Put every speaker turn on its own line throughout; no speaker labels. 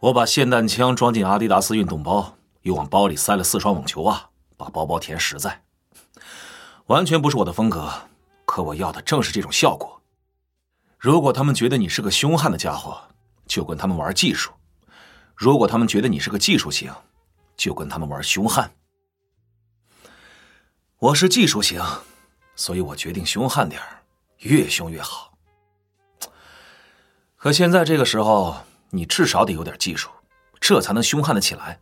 我把霰弹枪装进阿迪达斯运动包，又往包里塞了四双网球袜，把包包填实在。完全不是我的风格，可我要的正是这种效果。如果他们觉得你是个凶悍的家伙，就跟他们玩技术；如果他们觉得你是个技术型，就跟他们玩凶悍。我是技术型，所以我决定凶悍点越凶越好。可现在这个时候，你至少得有点技术，这才能凶悍的起来。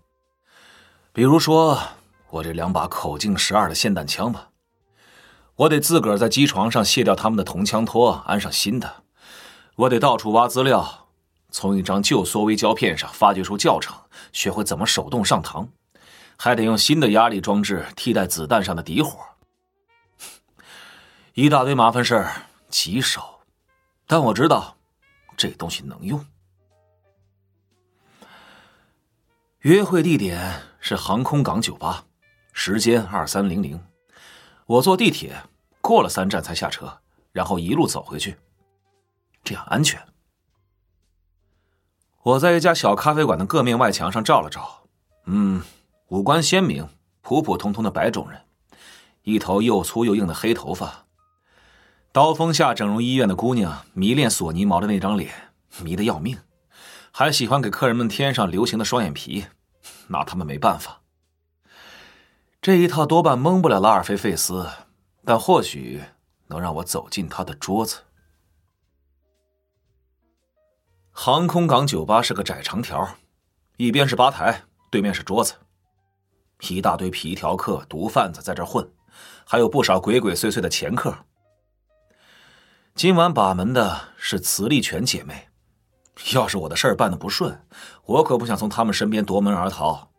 比如说，我这两把口径十二的霰弹枪吧，我得自个儿在机床上卸掉他们的铜枪托，安上新的；我得到处挖资料，从一张旧缩微胶片上发掘出教程，学会怎么手动上膛。还得用新的压力装置替代子弹上的底火，一大堆麻烦事儿，棘手。但我知道，这东西能用。约会地点是航空港酒吧，时间二三零零。我坐地铁过了三站才下车，然后一路走回去，这样安全。我在一家小咖啡馆的各面外墙上照了照，嗯。五官鲜明、普普通通的白种人，一头又粗又硬的黑头发。刀锋下整容医院的姑娘迷恋索尼毛的那张脸，迷得要命，还喜欢给客人们添上流行的双眼皮，拿他们没办法。这一套多半蒙不了拉尔菲·费斯，但或许能让我走进他的桌子。航空港酒吧是个窄长条，一边是吧台，对面是桌子。一大堆皮条客、毒贩子在这混，还有不少鬼鬼祟祟的前客。今晚把门的是慈丽全姐妹，要是我的事儿办的不顺，我可不想从他们身边夺门而逃。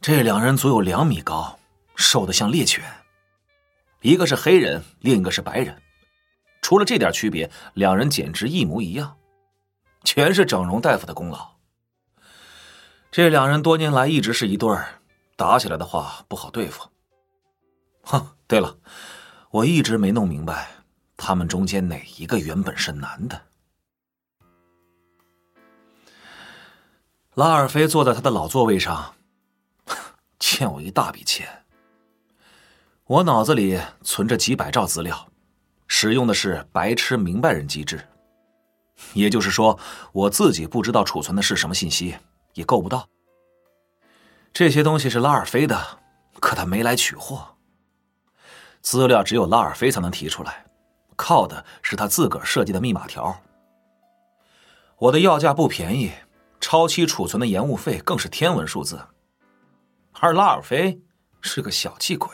这两人足有两米高，瘦得像猎犬，一个是黑人，另一个是白人，除了这点区别，两人简直一模一样，全是整容大夫的功劳。这两人多年来一直是一对儿。打起来的话不好对付。哼，对了，我一直没弄明白，他们中间哪一个原本是男的？拉尔菲坐在他的老座位上，欠我一大笔钱。我脑子里存着几百兆资料，使用的是白痴明白人机制，也就是说，我自己不知道储存的是什么信息，也够不到。这些东西是拉尔菲的，可他没来取货。资料只有拉尔菲才能提出来，靠的是他自个儿设计的密码条。我的要价不便宜，超期储存的延误费更是天文数字。而拉尔菲是个小气鬼。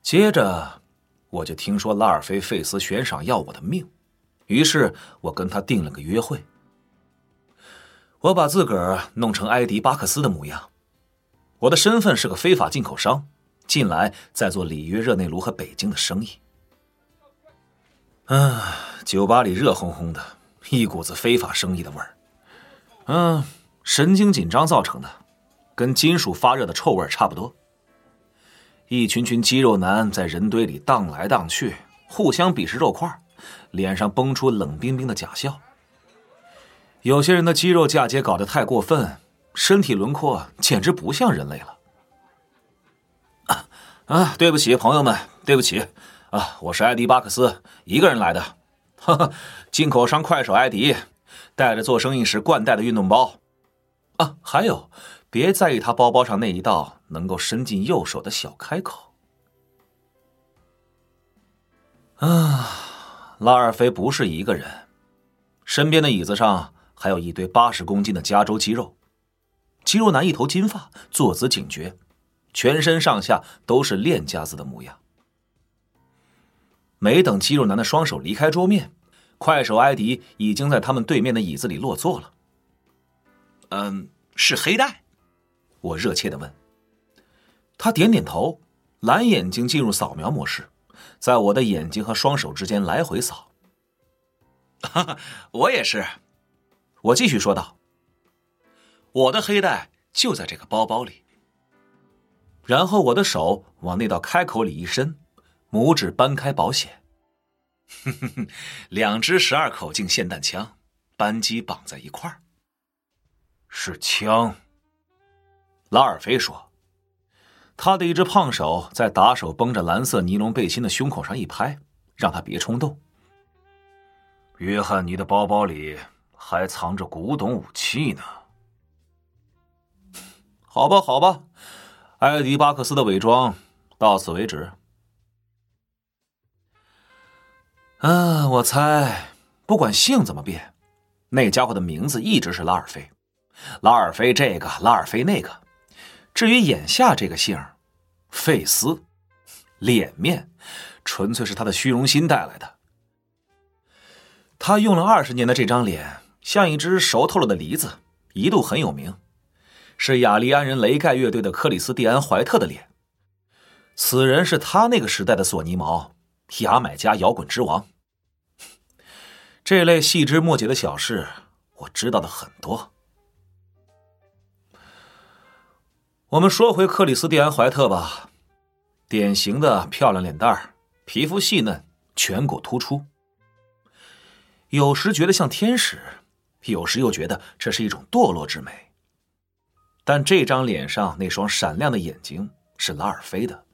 接着，我就听说拉尔菲费斯悬赏要我的命，于是我跟他定了个约会。我把自个儿弄成埃迪巴克斯的模样，我的身份是个非法进口商，近来在做里约热内卢和北京的生意。啊，酒吧里热烘烘的，一股子非法生意的味儿。嗯，神经紧张造成的，跟金属发热的臭味差不多。一群群肌肉男在人堆里荡来荡去，互相比试肉块，脸上崩出冷冰冰的假笑。有些人的肌肉嫁接搞得太过分，身体轮廓简直不像人类了。啊啊！对不起，朋友们，对不起啊！我是艾迪巴克斯，一个人来的。哈哈，进口商快手艾迪，带着做生意时惯带的运动包。啊，还有，别在意他包包上那一道能够伸进右手的小开口。啊，拉尔菲不是一个人，身边的椅子上。还有一堆八十公斤的加州肌肉，肌肉男一头金发，坐姿警觉，全身上下都是练家子的模样。没等肌肉男的双手离开桌面，快手艾迪已经在他们对面的椅子里落座了。嗯，是黑带？我热切的问。他点点头，蓝眼睛进入扫描模式，在我的眼睛和双手之间来回扫。哈哈，我也是。我继续说道：“我的黑带就在这个包包里。”然后我的手往那道开口里一伸，拇指扳开保险，哼哼哼两支十二口径霰弹枪，扳机绑在一块儿。是枪。拉尔菲说：“他的一只胖手在打手绷着蓝色尼龙背心的胸口上一拍，让他别冲动。约翰尼的包包里还藏着古董武器呢。好吧，好吧，艾迪巴克斯的伪装到此为止。啊，我猜，不管姓怎么变，那家伙的名字一直是拉尔菲。拉尔菲这个，拉尔菲那个。”至于眼下这个姓费斯，脸面，纯粹是他的虚荣心带来的。他用了二十年的这张脸，像一只熟透了的梨子，一度很有名，是雅利安人雷盖乐队的克里斯蒂安·怀特的脸。此人是他那个时代的索尼毛，牙买加摇滚之王。这类细枝末节的小事，我知道的很多。我们说回克里斯蒂安·怀特吧，典型的漂亮脸蛋儿，皮肤细嫩，颧骨突出。有时觉得像天使，有时又觉得这是一种堕落之美。但这张脸上那双闪亮的眼睛是拉尔菲的，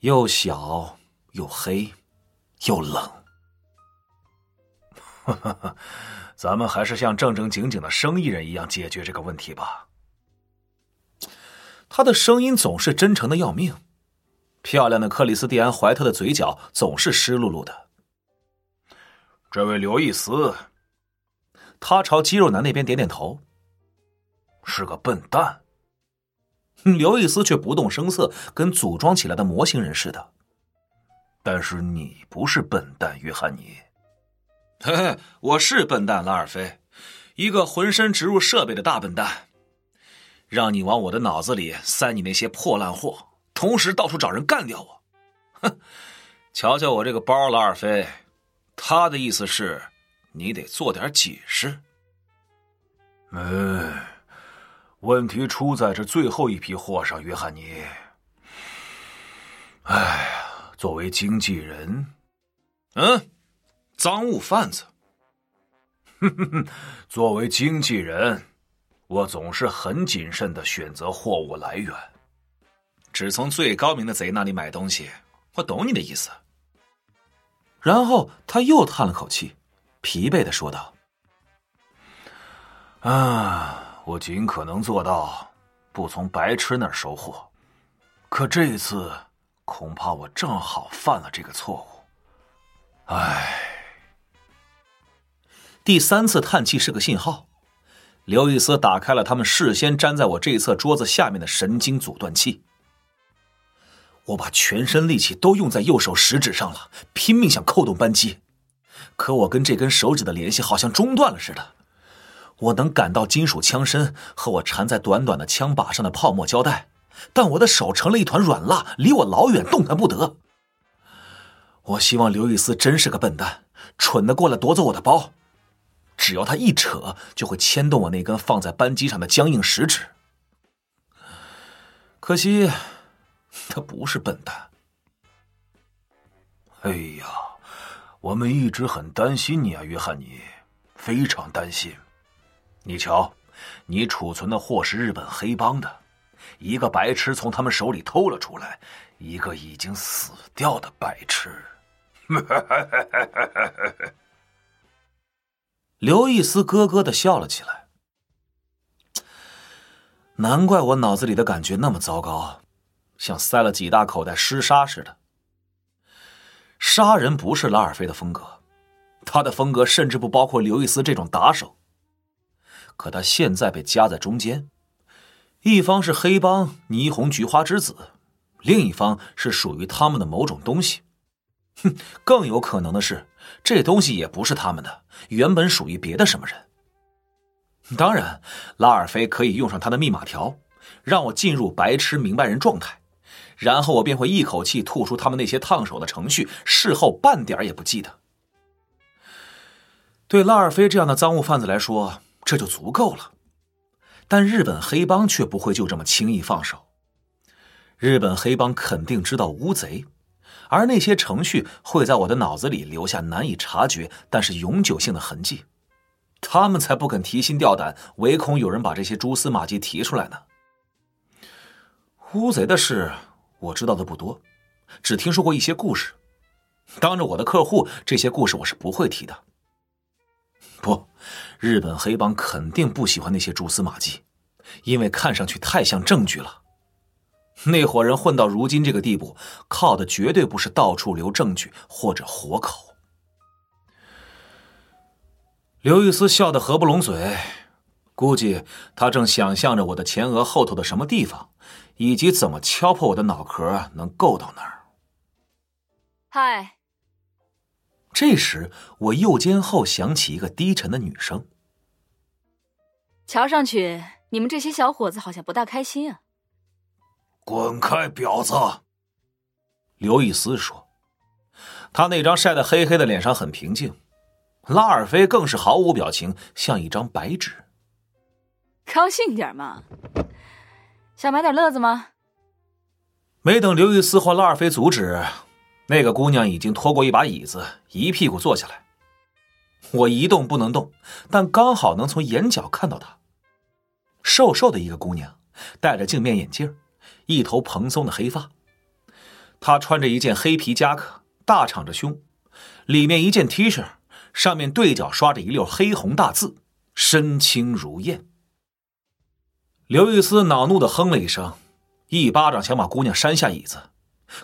又小又黑，又冷。咱们还是像正正经经的生意人一样解决这个问题吧。他的声音总是真诚的要命，漂亮的克里斯蒂安·怀特的嘴角总是湿漉漉的。这位刘易斯，他朝肌肉男那边点点头，是个笨蛋。刘易斯却不动声色，跟组装起来的模型人似的。但是你不是笨蛋，约翰尼。嘿嘿，我是笨蛋，拉尔菲，一个浑身植入设备的大笨蛋。让你往我的脑子里塞你那些破烂货，同时到处找人干掉我。哼，瞧瞧我这个包，拉尔菲，他的意思是，你得做点解释。哎，问题出在这最后一批货上，约翰尼。哎呀，作为经纪人，嗯，赃物贩子。哼哼哼，作为经纪人。我总是很谨慎的选择货物来源，只从最高明的贼那里买东西。我懂你的意思。然后他又叹了口气，疲惫的说道：“啊，我尽可能做到不从白痴那儿收货，可这一次恐怕我正好犯了这个错误。唉。”第三次叹气是个信号。刘易斯打开了他们事先粘在我这一侧桌子下面的神经阻断器。我把全身力气都用在右手食指上了，拼命想扣动扳机，可我跟这根手指的联系好像中断了似的。我能感到金属枪身和我缠在短短的枪把上的泡沫胶带，但我的手成了一团软蜡，离我老远，动弹不得。我希望刘易斯真是个笨蛋，蠢的过来夺走我的包。只要他一扯，就会牵动我那根放在扳机上的僵硬食指。可惜，他不是笨蛋。哎呀，我们一直很担心你啊，约翰尼，非常担心。你瞧，你储存的货是日本黑帮的，一个白痴从他们手里偷了出来，一个已经死掉的白痴。刘易斯咯咯的笑了起来。难怪我脑子里的感觉那么糟糕，像塞了几大口袋湿沙似的。杀人不是拉尔菲的风格，他的风格甚至不包括刘易斯这种打手。可他现在被夹在中间，一方是黑帮霓虹菊花之子，另一方是属于他们的某种东西。哼，更有可能的是。这东西也不是他们的，原本属于别的什么人。当然，拉尔菲可以用上他的密码条，让我进入白痴明白人状态，然后我便会一口气吐出他们那些烫手的程序，事后半点也不记得。对拉尔菲这样的赃物贩子来说，这就足够了。但日本黑帮却不会就这么轻易放手，日本黑帮肯定知道乌贼。而那些程序会在我的脑子里留下难以察觉但是永久性的痕迹，他们才不肯提心吊胆，唯恐有人把这些蛛丝马迹提出来呢。乌贼的事我知道的不多，只听说过一些故事。当着我的客户，这些故事我是不会提的。不，日本黑帮肯定不喜欢那些蛛丝马迹，因为看上去太像证据了。那伙人混到如今这个地步，靠的绝对不是到处留证据或者活口。刘玉斯笑得合不拢嘴，估计他正想象着我的前额后头的什么地方，以及怎么敲破我的脑壳能够到那儿。
嗨。
这时，我右肩后响起一个低沉的女声：“
瞧上去你们这些小伙子好像不大开心啊。”“
滚开，婊子！”刘易斯说。他那张晒得黑黑的脸上很平静，拉尔菲更是毫无表情，像一张白纸。
高兴点嘛，想买点乐子吗？
没等刘易斯或拉尔菲阻止。那个姑娘已经拖过一把椅子，一屁股坐下来。我一动不能动，但刚好能从眼角看到她。瘦瘦的一个姑娘，戴着镜面眼镜，一头蓬松的黑发。她穿着一件黑皮夹克，大敞着胸，里面一件 T 恤，上面对角刷着一溜黑红大字，身轻如燕。刘玉思恼怒的哼了一声，一巴掌想把姑娘扇下椅子。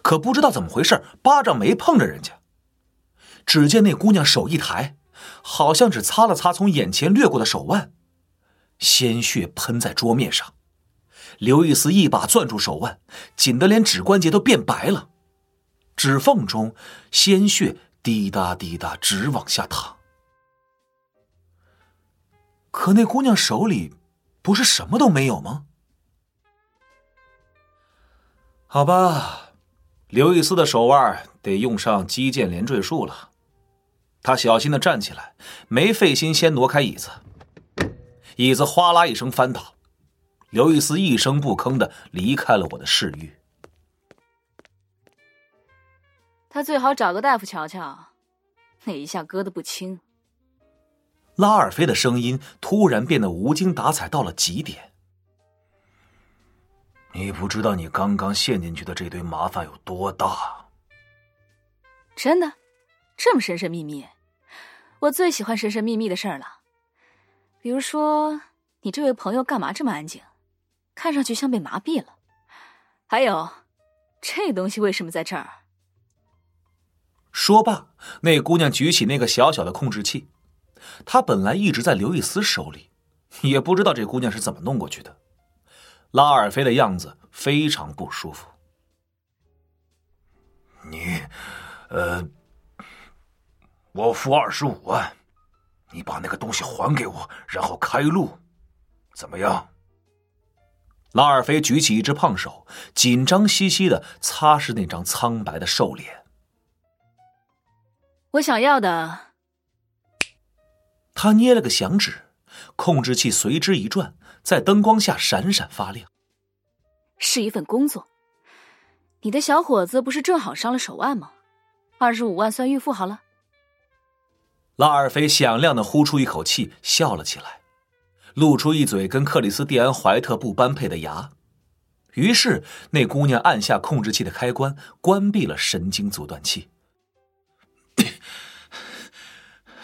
可不知道怎么回事，巴掌没碰着人家。只见那姑娘手一抬，好像只擦了擦从眼前掠过的手腕，鲜血喷在桌面上。刘易斯一把攥住手腕，紧得连指关节都变白了，指缝中鲜血滴答滴答直往下淌。可那姑娘手里不是什么都没有吗？好吧。刘易斯的手腕得用上击剑连坠术了，他小心的站起来，没费心先挪开椅子，椅子哗啦一声翻倒，刘易斯一声不吭的离开了我的视域。
他最好找个大夫瞧瞧，那一下割的不轻。
拉尔菲的声音突然变得无精打采到了极点。你不知道你刚刚陷进去的这堆麻烦有多大？
真的，这么神神秘秘，我最喜欢神神秘秘的事儿了。比如说，你这位朋友干嘛这么安静？看上去像被麻痹了。还有，这东西为什么在这儿？
说罢，那姑娘举起那个小小的控制器，她本来一直在刘易斯手里，也不知道这姑娘是怎么弄过去的。拉尔菲的样子非常不舒服。你，呃，我付二十五万，你把那个东西还给我，然后开路，怎么样？拉尔菲举起一只胖手，紧张兮兮的擦拭那张苍白的瘦脸。
我想要的。
他捏了个响指，控制器随之一转。在灯光下闪闪发亮，
是一份工作。你的小伙子不是正好伤了手腕吗？二十五万算预付好了。
拉尔菲响亮的呼出一口气，笑了起来，露出一嘴跟克里斯蒂安怀特不般配的牙。于是那姑娘按下控制器的开关，关闭了神经阻断器。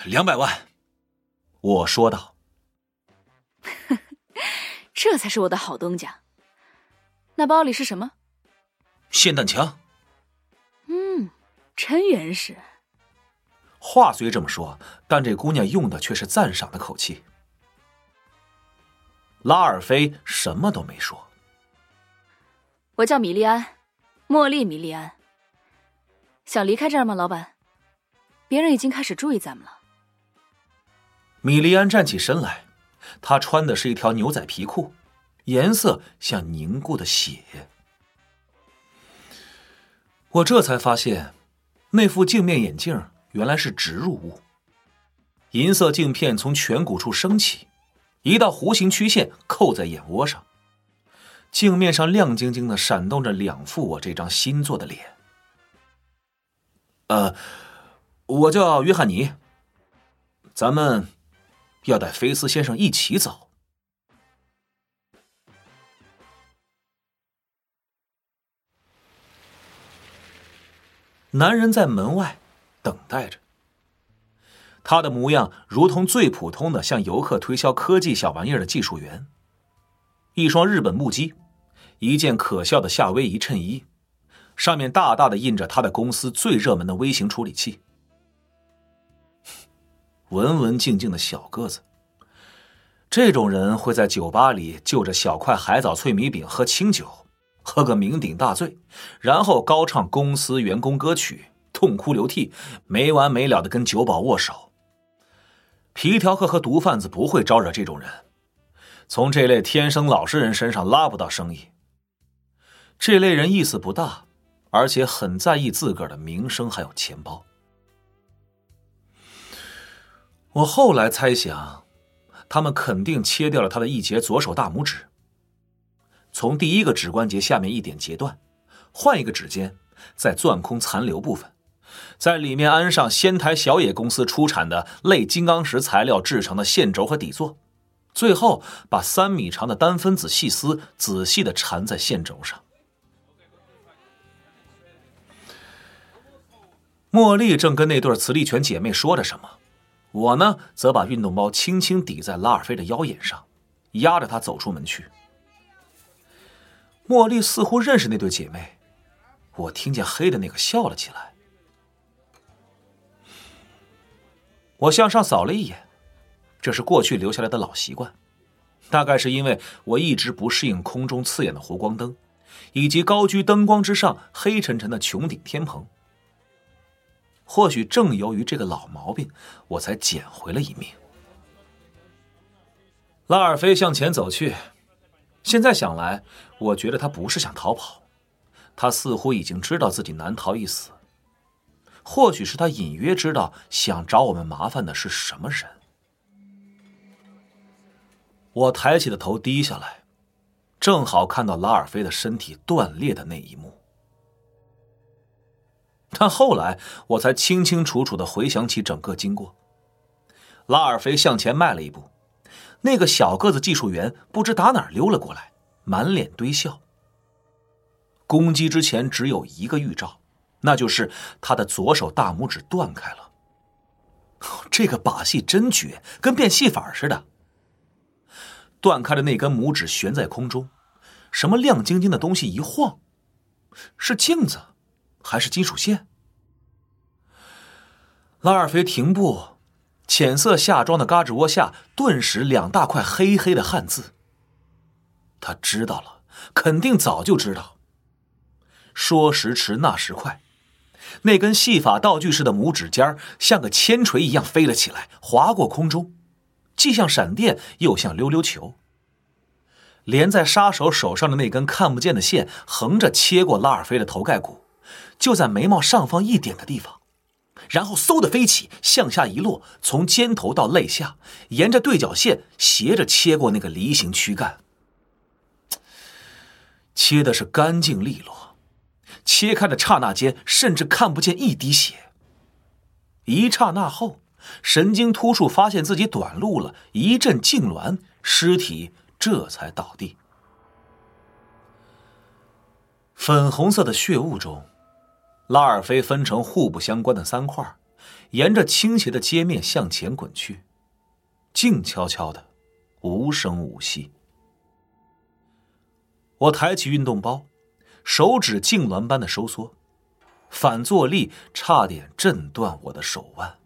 两百万，我说道。
这才是我的好东家。那包里是什么？
霰弹枪。
嗯，真原始。
话虽这么说，但这姑娘用的却是赞赏的口气。拉尔菲什么都没说。
我叫米利安，茉莉米利安。想离开这儿吗，老板？别人已经开始注意咱们了。
米利安站起身来。她穿的是一条牛仔皮裤，颜色像凝固的血。我这才发现，那副镜面眼镜原来是植入物。银色镜片从颧骨处升起，一道弧形曲线扣在眼窝上。镜面上亮晶晶的闪动着两副我这张新做的脸。呃，我叫约翰尼。咱们。要带菲斯先生一起走。男人在门外等待着，他的模样如同最普通的向游客推销科技小玩意儿的技术员。一双日本木屐，一件可笑的夏威夷衬衣，上面大大的印着他的公司最热门的微型处理器。文文静静的小个子，这种人会在酒吧里就着小块海藻脆米饼喝清酒。喝个酩酊大醉，然后高唱公司员工歌曲，痛哭流涕，没完没了的跟酒保握手。皮条客和毒贩子不会招惹这种人，从这类天生老实人身上拉不到生意。这类人意思不大，而且很在意自个儿的名声还有钱包。我后来猜想，他们肯定切掉了他的一截左手大拇指。从第一个指关节下面一点截断，换一个指尖，再钻空残留部分，在里面安上仙台小野公司出产的类金刚石材料制成的线轴和底座，最后把三米长的单分子细丝仔细的缠在线轴上。茉莉正跟那对磁力犬姐妹说着什么，我呢，则把运动包轻轻抵在拉尔菲的腰眼上，压着她走出门去。茉莉似乎认识那对姐妹，我听见黑的那个笑了起来。我向上扫了一眼，这是过去留下来的老习惯，大概是因为我一直不适应空中刺眼的弧光灯，以及高居灯光之上黑沉沉的穹顶天棚。或许正由于这个老毛病，我才捡回了一命。拉尔菲向前走去。现在想来，我觉得他不是想逃跑，他似乎已经知道自己难逃一死。或许是他隐约知道想找我们麻烦的是什么人。我抬起的头低下来，正好看到拉尔菲的身体断裂的那一幕。但后来我才清清楚楚的回想起整个经过。拉尔菲向前迈了一步。那个小个子技术员不知打哪儿溜了过来，满脸堆笑。攻击之前只有一个预兆，那就是他的左手大拇指断开了。这个把戏真绝，跟变戏法似的。断开的那根拇指悬在空中，什么亮晶晶的东西一晃，是镜子，还是金属线？拉尔菲停步。浅色夏装的嘎吱窝下，顿时两大块黑黑的汉字。他知道了，肯定早就知道。说时迟，那时快，那根戏法道具似的拇指尖像个铅锤一样飞了起来，划过空中，既像闪电，又像溜溜球。连在杀手手上的那根看不见的线，横着切过拉尔菲的头盖骨，就在眉毛上方一点的地方。然后嗖的飞起，向下一落，从肩头到肋下，沿着对角线斜着切过那个梨形躯干，切的是干净利落。切开的刹那间，甚至看不见一滴血。一刹那后，神经突触发现自己短路了，一阵痉挛，尸体这才倒地。粉红色的血雾中。拉尔菲分成互不相关的三块，沿着倾斜的街面向前滚去，静悄悄的，无声无息。我抬起运动包，手指痉挛般的收缩，反作力差点震断我的手腕。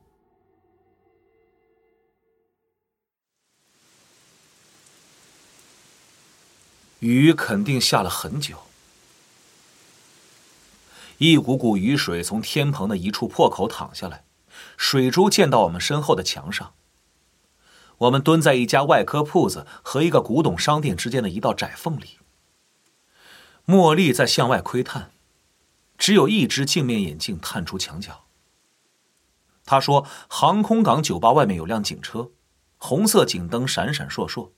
雨肯定下了很久。一股股雨水从天棚的一处破口淌下来，水珠溅到我们身后的墙上。我们蹲在一家外科铺子和一个古董商店之间的一道窄缝里。茉莉在向外窥探，只有一只镜面眼镜探出墙角。他说：“航空港酒吧外面有辆警车，红色警灯闪闪烁烁，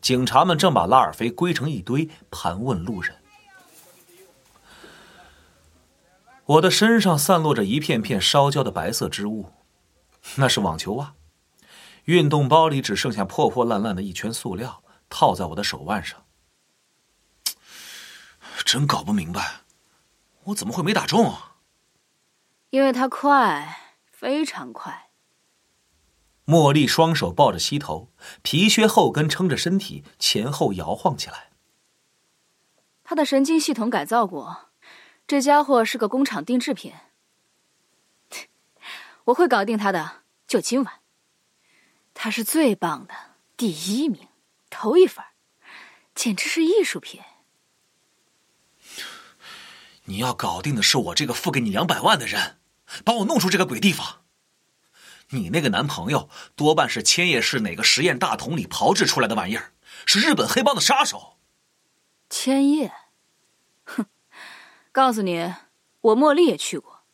警察们正把拉尔菲归成一堆，盘问路人。”我的身上散落着一片片烧焦的白色织物，那是网球袜。运动包里只剩下破破烂烂的一圈塑料，套在我的手腕上。真搞不明白，我怎么会没打中？
啊因为他快，非常快。
茉莉双手抱着膝头，皮靴后跟撑着身体，前后摇晃起来。
他的神经系统改造过，这家伙是个工厂定制品。我会搞定他的，就今晚。他是最棒的，第一名，头一份，简直是艺术品。
你要搞定的是我这个付给你两百万的人，帮我弄出这个鬼地方。你那个男朋友多半是千叶市哪个实验大桶里炮制出来的玩意儿，是日本黑帮的杀手。
千叶，哼！告诉你，我茉莉也去过。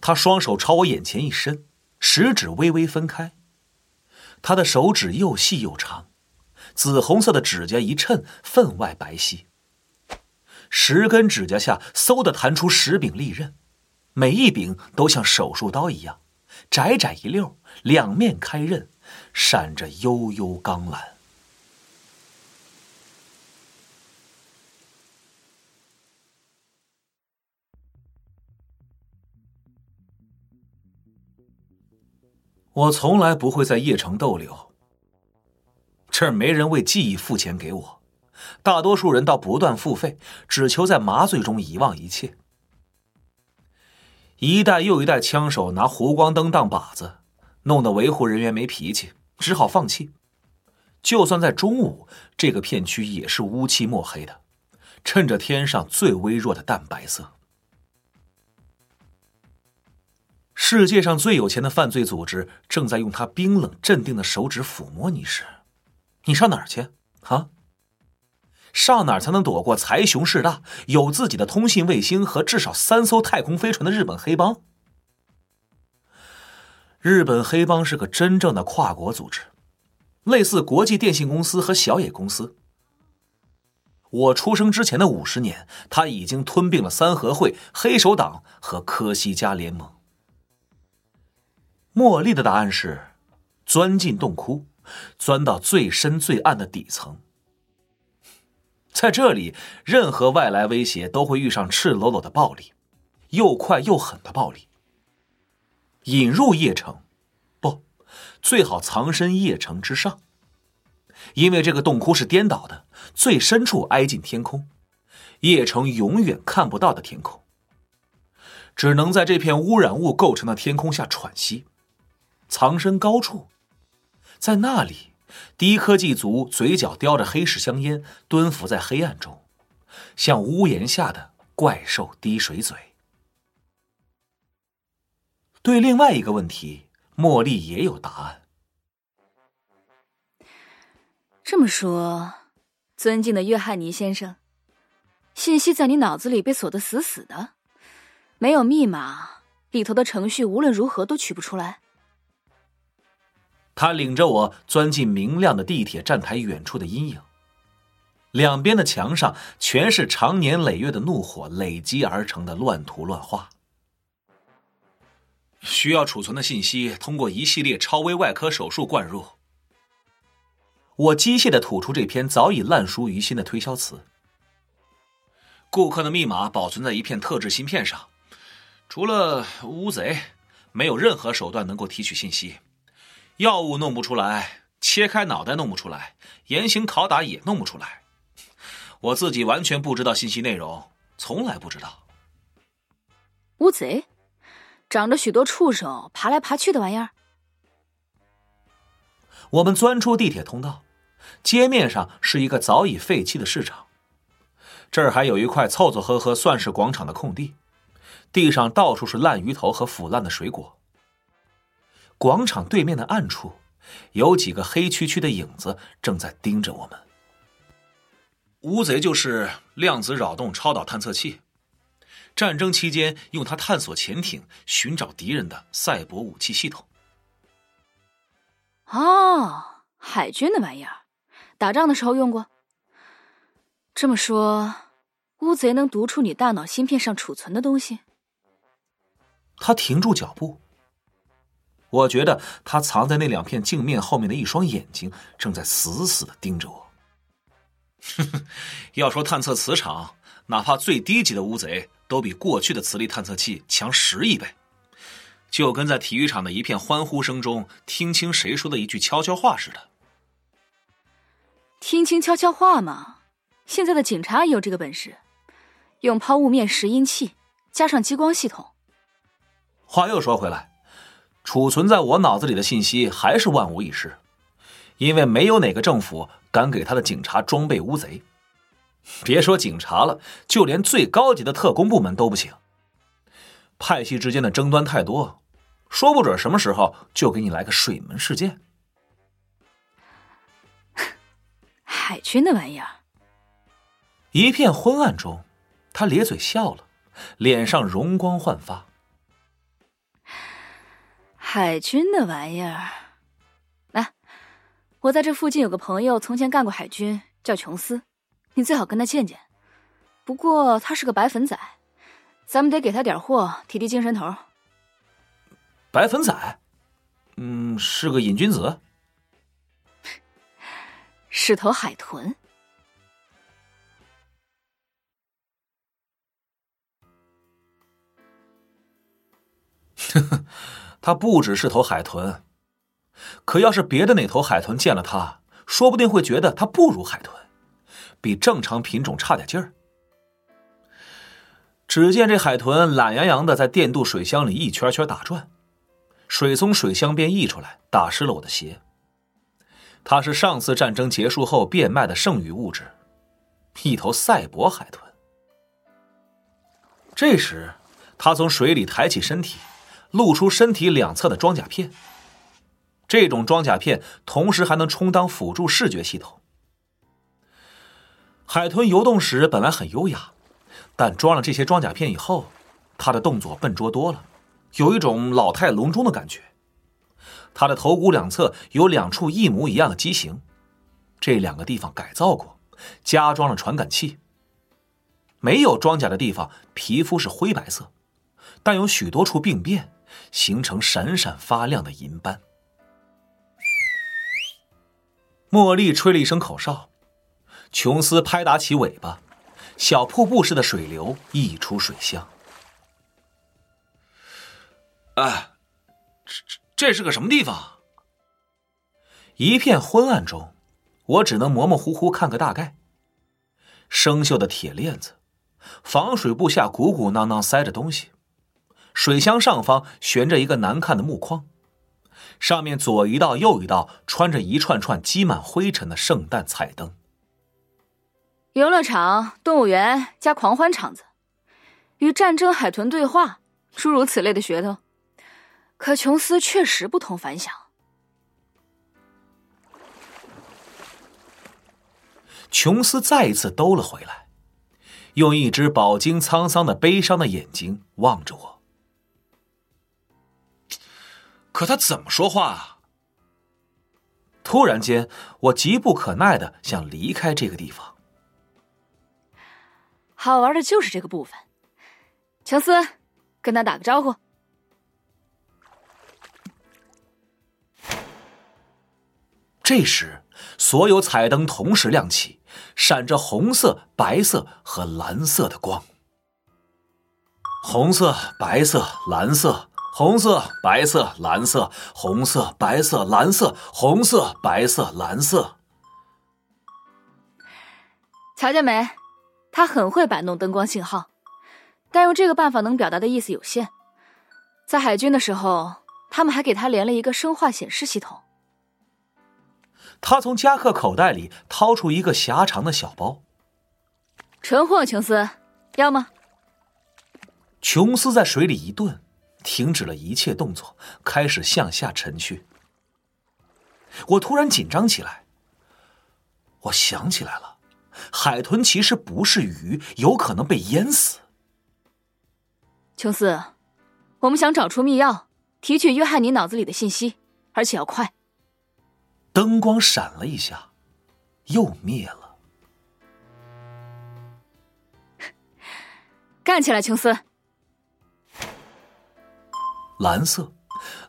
他双手朝我眼前一伸，食指微微分开。他的手指又细又长，紫红色的指甲一衬，分外白皙。十根指甲下，嗖的弹出十柄利刃，每一柄都像手术刀一样，窄窄一溜，两面开刃，闪着幽幽钢蓝。我从来不会在邺城逗留，这儿没人为记忆付钱给我。大多数人倒不断付费，只求在麻醉中遗忘一切。一代又一代枪手拿弧光灯当靶子，弄得维护人员没脾气，只好放弃。就算在中午，这个片区也是乌漆墨黑的，衬着天上最微弱的淡白色。世界上最有钱的犯罪组织正在用他冰冷镇定的手指抚摸你时，你上哪儿去？啊？上哪儿才能躲过财雄势大、有自己的通信卫星和至少三艘太空飞船的日本黑帮？日本黑帮是个真正的跨国组织，类似国际电信公司和小野公司。我出生之前的五十年，他已经吞并了三合会、黑手党和科西嘉联盟。茉莉的答案是：钻进洞窟，钻到最深最暗的底层。在这里，任何外来威胁都会遇上赤裸裸的暴力，又快又狠的暴力。引入邺城，不，最好藏身邺城之上，因为这个洞窟是颠倒的，最深处挨近天空，邺城永远看不到的天空，只能在这片污染物构成的天空下喘息。藏身高处，在那里。低科技族嘴角叼着黑市香烟，蹲伏在黑暗中，像屋檐下的怪兽滴水嘴。对另外一个问题，茉莉也有答案。
这么说，尊敬的约翰尼先生，信息在你脑子里被锁得死死的，没有密码，里头的程序无论如何都取不出来。
他领着我钻进明亮的地铁站台远处的阴影，两边的墙上全是长年累月的怒火累积而成的乱涂乱画。需要储存的信息通过一系列超微外科手术灌入。我机械的吐出这篇早已烂熟于心的推销词。顾客的密码保存在一片特制芯片上，除了乌贼，没有任何手段能够提取信息。药物弄不出来，切开脑袋弄不出来，严刑拷打也弄不出来。我自己完全不知道信息内容，从来不知道。
乌贼，长着许多触手，爬来爬去的玩意儿。
我们钻出地铁通道，街面上是一个早已废弃的市场，这儿还有一块凑凑合合算是广场的空地，地上到处是烂鱼头和腐烂的水果。广场对面的暗处，有几个黑黢黢的影子正在盯着我们。乌贼就是量子扰动超导探测器，战争期间用它探索潜艇、寻找敌人的赛博武器系统。
哦，海军的玩意儿，打仗的时候用过。这么说，乌贼能读出你大脑芯片上储存的东西？
他停住脚步。我觉得他藏在那两片镜面后面的一双眼睛，正在死死的盯着我。要说探测磁场，哪怕最低级的乌贼都比过去的磁力探测器强十亿倍，就跟在体育场的一片欢呼声中听清谁说的一句悄悄话似的。
听清悄悄话嘛？现在的警察也有这个本事，用抛物面拾音器加上激光系统。
话又说回来，储存在我脑子里的信息还是万无一失，因为没有哪个政府敢给他的警察装备乌贼。别说警察了，就连最高级的特工部门都不行。派系之间的争端太多，说不准什么时候就给你来个水门事件。
海军那玩意儿。
一片昏暗中，他咧嘴笑了，脸上容光焕发。
海军的玩意儿，来，我在这附近有个朋友，从前干过海军，叫琼斯，你最好跟他见见。不过他是个白粉仔，咱们得给他点货，提提精神头。
白粉仔，嗯，是个瘾君子。
是头海豚。
呵呵，他不只是头海豚，可要是别的哪头海豚见了他，说不定会觉得他不如海豚，比正常品种差点劲儿。只见这海豚懒洋洋的在电镀水箱里一圈圈打转，水从水箱边溢出来，打湿了我的鞋。它是上次战争结束后变卖的剩余物质，一头赛博海豚。这时，它从水里抬起身体，露出身体两侧的装甲片。这种装甲片同时还能充当辅助视觉系统。海豚游动时本来很优雅，但装了这些装甲片以后，它的动作笨拙多了，有一种老态龙钟的感觉。它的头骨两侧有两处一模一样的畸形，这两个地方改造过，加装了传感器。没有装甲的地方，皮肤是灰白色，但有许多处病变，形成闪闪发亮的银斑。茉莉吹了一声口哨，琼斯拍打起尾巴，小瀑布似的水流溢出水箱。哎，这这。这是个什么地方？一片昏暗中，我只能模模糊糊看个大概。生锈的铁链子，防水布下鼓鼓囊囊塞着东西，水箱上方悬着一个难看的木框，上面左一道右一道穿着一串串积满灰尘的圣诞彩灯。
游乐场、动物园加狂欢场子，与战争海豚对话，诸如此类的噱头。可琼斯确实不同凡响。
琼斯再一次兜了回来，用一只饱经沧桑的悲伤的眼睛望着我。可他怎么说话啊？突然间，我急不可耐的想离开这个地方。
好玩的就是这个部分。琼斯，跟他打个招呼。
这时，所有彩灯同时亮起，闪着红色、白色和蓝色的光。红色、白色、蓝色，红色、白色、蓝色，红色、白色、蓝色，红色、白色、蓝色。
瞧见没？他很会摆弄灯光信号，但用这个办法能表达的意思有限。在海军的时候，他们还给他连了一个生化显示系统。
他从夹克口袋里掏出一个狭长的小包，
纯货，琼斯，要吗？
琼斯在水里一顿，停止了一切动作，开始向下沉去。我突然紧张起来。我想起来了，海豚其实不是鱼，有可能被淹死。
琼斯，我们想找出密钥，提取约翰尼脑子里的信息，而且要快。
灯光闪了一下，又灭了。
干起来，琼斯！
蓝色、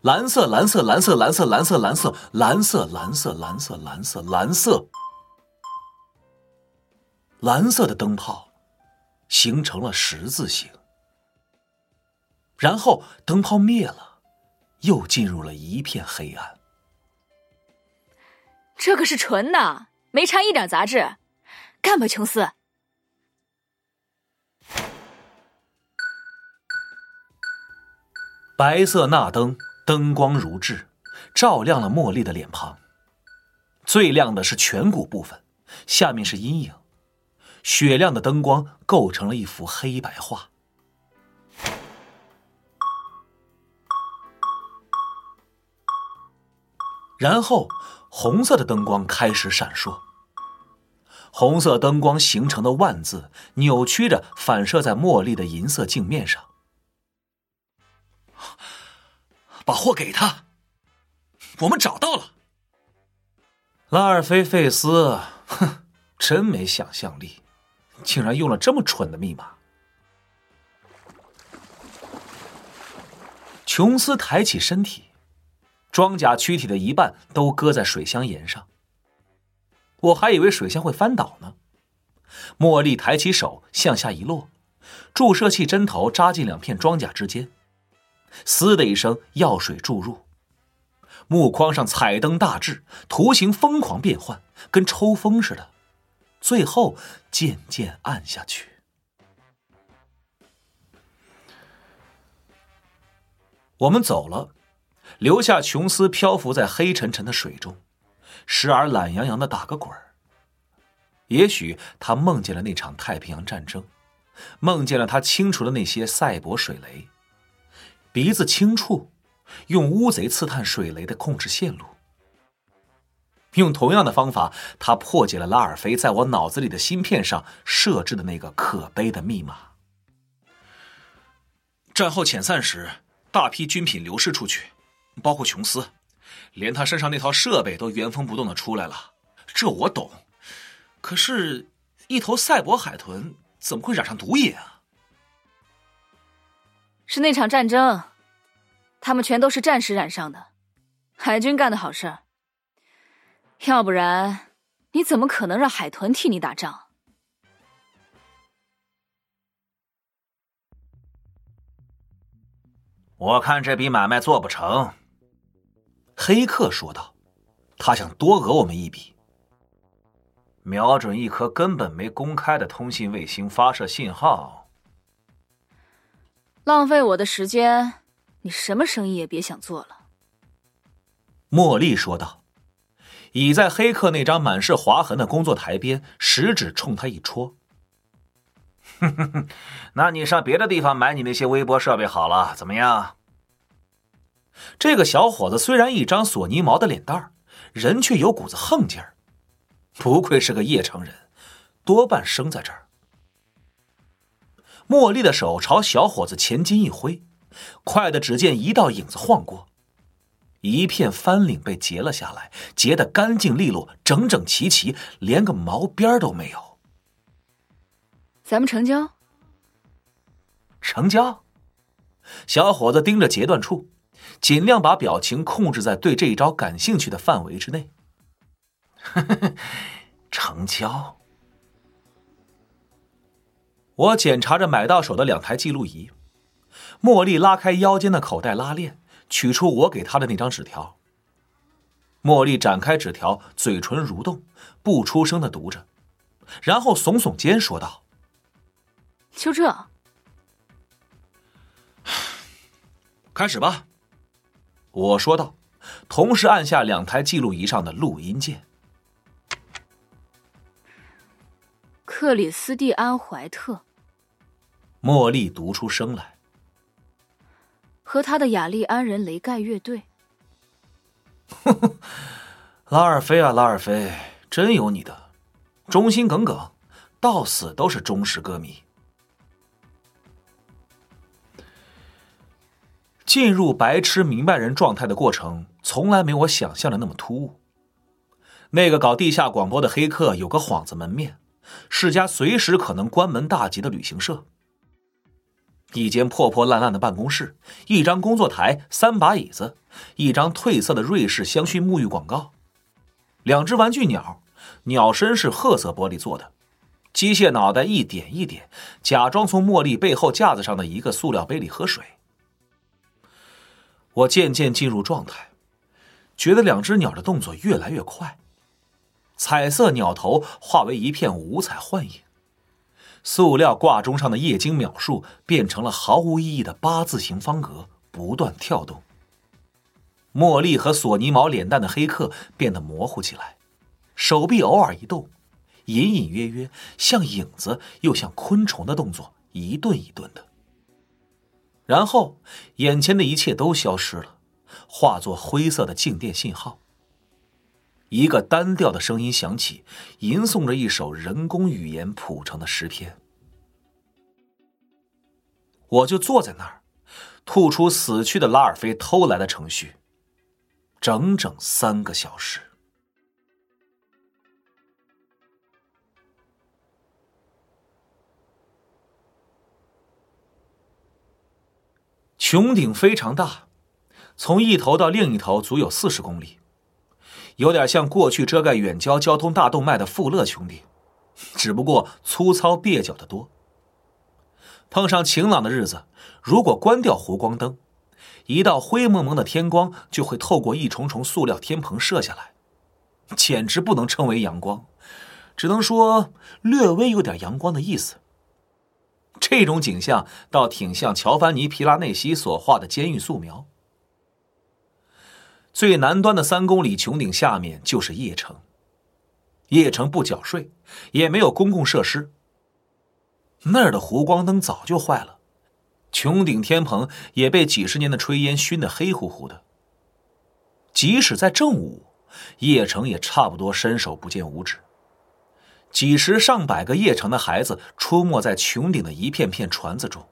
蓝色，蓝色，蓝色，蓝色，蓝色，蓝色，蓝色，蓝色，蓝色，蓝色，蓝色，蓝色的灯泡形成了十字形，然后灯泡灭了，又进入了一片黑暗。
这可是纯的，没掺一点杂质，干吧，琼斯！
白色钠灯灯光如炙，照亮了茉莉的脸庞。最亮的是颧骨部分，下面是阴影。雪亮的灯光构成了一幅黑白画。然后，红色的灯光开始闪烁。红色灯光形成的万字扭曲着反射在茉莉的银色镜面上。把货给他，我们找到了。拉尔菲费斯，哼，真没想象力，竟然用了这么蠢的密码。琼斯抬起身体，装甲躯体的一半都搁在水箱沿上。我还以为水箱会翻倒呢。茉莉抬起手向下一落，注射器针头扎进两片装甲之间。嘶的一声，药水注入，木框上彩灯大炽，图形疯狂变换，跟抽风似的，最后渐渐暗下去。我们走了，留下琼斯漂浮在黑沉沉的水中，时而懒洋洋的打个滚儿。也许他梦见了那场太平洋战争，梦见了他清除的那些赛博水雷。鼻子轻触，用乌贼刺探水雷的控制线路。用同样的方法，他破解了拉尔菲在我脑子里的芯片上设置的那个可悲的密码。战后遣散时，大批军品流失出去，包括琼斯，连他身上那套设备都原封不动的出来了。这我懂，可是，一头赛博海豚怎么会染上毒瘾啊？
是那场战争，他们全都是战时染上的，海军干的好事儿。要不然，你怎么可能让海豚替你打仗？
我看这笔买卖做不成。黑客说道：“他想多讹我们一笔，瞄准一颗根本没公开的通信卫星发射信号。”
浪费我的时间，你什么生意也别想做了。”
茉莉说道，倚在黑客那张满是划痕的工作台边，食指冲他一戳。“哼哼哼那你上别的地方买你那些微波设备好了，怎么样？”这个小伙子虽然一张索尼毛的脸蛋儿，人却有股子横劲儿，不愧是个叶城人，多半生在这儿。茉莉的手朝小伙子前襟一挥，快的只见一道影子晃过，一片翻领被截了下来，截得干净利落，整整齐齐，连个毛边都没有。
咱们成交？
成交？小伙子盯着截断处，尽量把表情控制在对这一招感兴趣的范围之内。成交。我检查着买到手的两台记录仪，茉莉拉开腰间的口袋拉链，取出我给她的那张纸条。茉莉展开纸条，嘴唇蠕动，不出声的读着，然后耸耸肩说道：“
就这，
开始吧。”我说道，同时按下两台记录仪上的录音键。
克里斯蒂安·怀特。
茉莉读出声来，
和他的雅利安人雷盖乐队。
拉尔菲啊，拉尔菲，真有你的，忠心耿耿，到死都是忠实歌迷。进入白痴明白人状态的过程，从来没我想象的那么突兀。那个搞地下广播的黑客有个幌子门面，是家随时可能关门大吉的旅行社。一间破破烂烂的办公室，一张工作台，三把椅子，一张褪色的瑞士香薰沐浴广告，两只玩具鸟，鸟身是褐色玻璃做的，机械脑袋一点一点假装从茉莉背后架子上的一个塑料杯里喝水。我渐渐进入状态，觉得两只鸟的动作越来越快，彩色鸟头化为一片五彩幻影。塑料挂钟上的液晶秒数变成了毫无意义的八字形方格，不断跳动。茉莉和索尼毛脸蛋的黑客变得模糊起来，手臂偶尔一动，隐隐约约像影子又像昆虫的动作，一顿一顿的。然后，眼前的一切都消失了，化作灰色的静电信号。一个单调的声音响起，吟诵着一首人工语言谱成的诗篇。我就坐在那儿，吐出死去的拉尔菲偷来的程序，整整三个小时。穹顶非常大，从一头到另一头足有四十公里。有点像过去遮盖远郊交通大动脉的富勒兄弟，只不过粗糙蹩脚的多。碰上晴朗的日子，如果关掉弧光灯，一道灰蒙蒙的天光就会透过一重重塑料天棚射下来，简直不能称为阳光，只能说略微有点阳光的意思。这种景象倒挺像乔凡尼·皮拉内西所画的监狱素描。最南端的三公里穹顶下面就是邺城，邺城不缴税，也没有公共设施。那儿的湖光灯早就坏了，穹顶天棚也被几十年的炊烟熏得黑乎乎的。即使在正午，邺城也差不多伸手不见五指。几十上百个邺城的孩子出没在穹顶的一片片船子中，